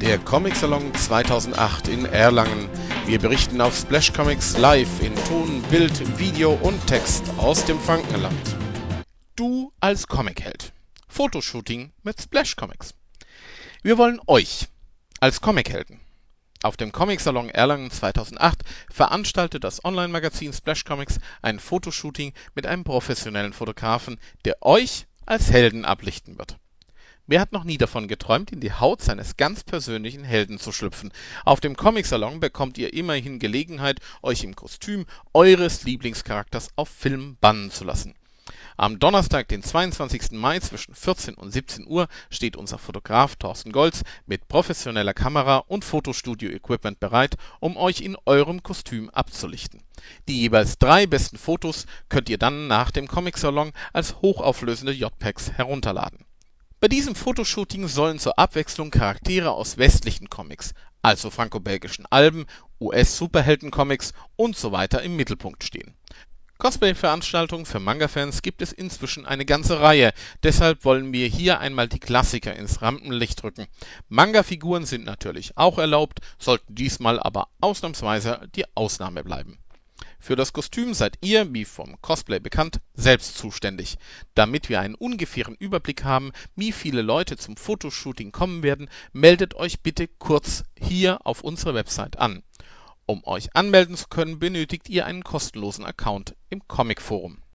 Der Comic Salon 2008 in Erlangen. Wir berichten auf Splash Comics live in Ton, Bild, Video und Text aus dem Frankenland. Du als Comicheld. Fotoshooting mit Splash Comics. Wir wollen euch als Comichelden. Auf dem Comic Salon Erlangen 2008 veranstaltet das Online-Magazin Splash Comics ein Fotoshooting mit einem professionellen Fotografen, der euch als Helden ablichten wird. Wer hat noch nie davon geträumt, in die Haut seines ganz persönlichen Helden zu schlüpfen? Auf dem Comic-Salon bekommt ihr immerhin Gelegenheit, euch im Kostüm eures Lieblingscharakters auf Film bannen zu lassen. Am Donnerstag, den 22. Mai zwischen 14 und 17 Uhr steht unser Fotograf Thorsten Golz mit professioneller Kamera und Fotostudio-Equipment bereit, um euch in eurem Kostüm abzulichten. Die jeweils drei besten Fotos könnt ihr dann nach dem Comic-Salon als hochauflösende JPEGs herunterladen. Bei diesem Fotoshooting sollen zur Abwechslung Charaktere aus westlichen Comics, also franco-belgischen Alben, US-Superhelden-Comics und so weiter im Mittelpunkt stehen. Cosplay-Veranstaltungen für Manga-Fans gibt es inzwischen eine ganze Reihe, deshalb wollen wir hier einmal die Klassiker ins Rampenlicht rücken. Manga-Figuren sind natürlich auch erlaubt, sollten diesmal aber ausnahmsweise die Ausnahme bleiben für das Kostüm seid ihr, wie vom Cosplay bekannt, selbst zuständig. Damit wir einen ungefähren Überblick haben, wie viele Leute zum Fotoshooting kommen werden, meldet euch bitte kurz hier auf unserer Website an. Um euch anmelden zu können, benötigt ihr einen kostenlosen Account im Comic Forum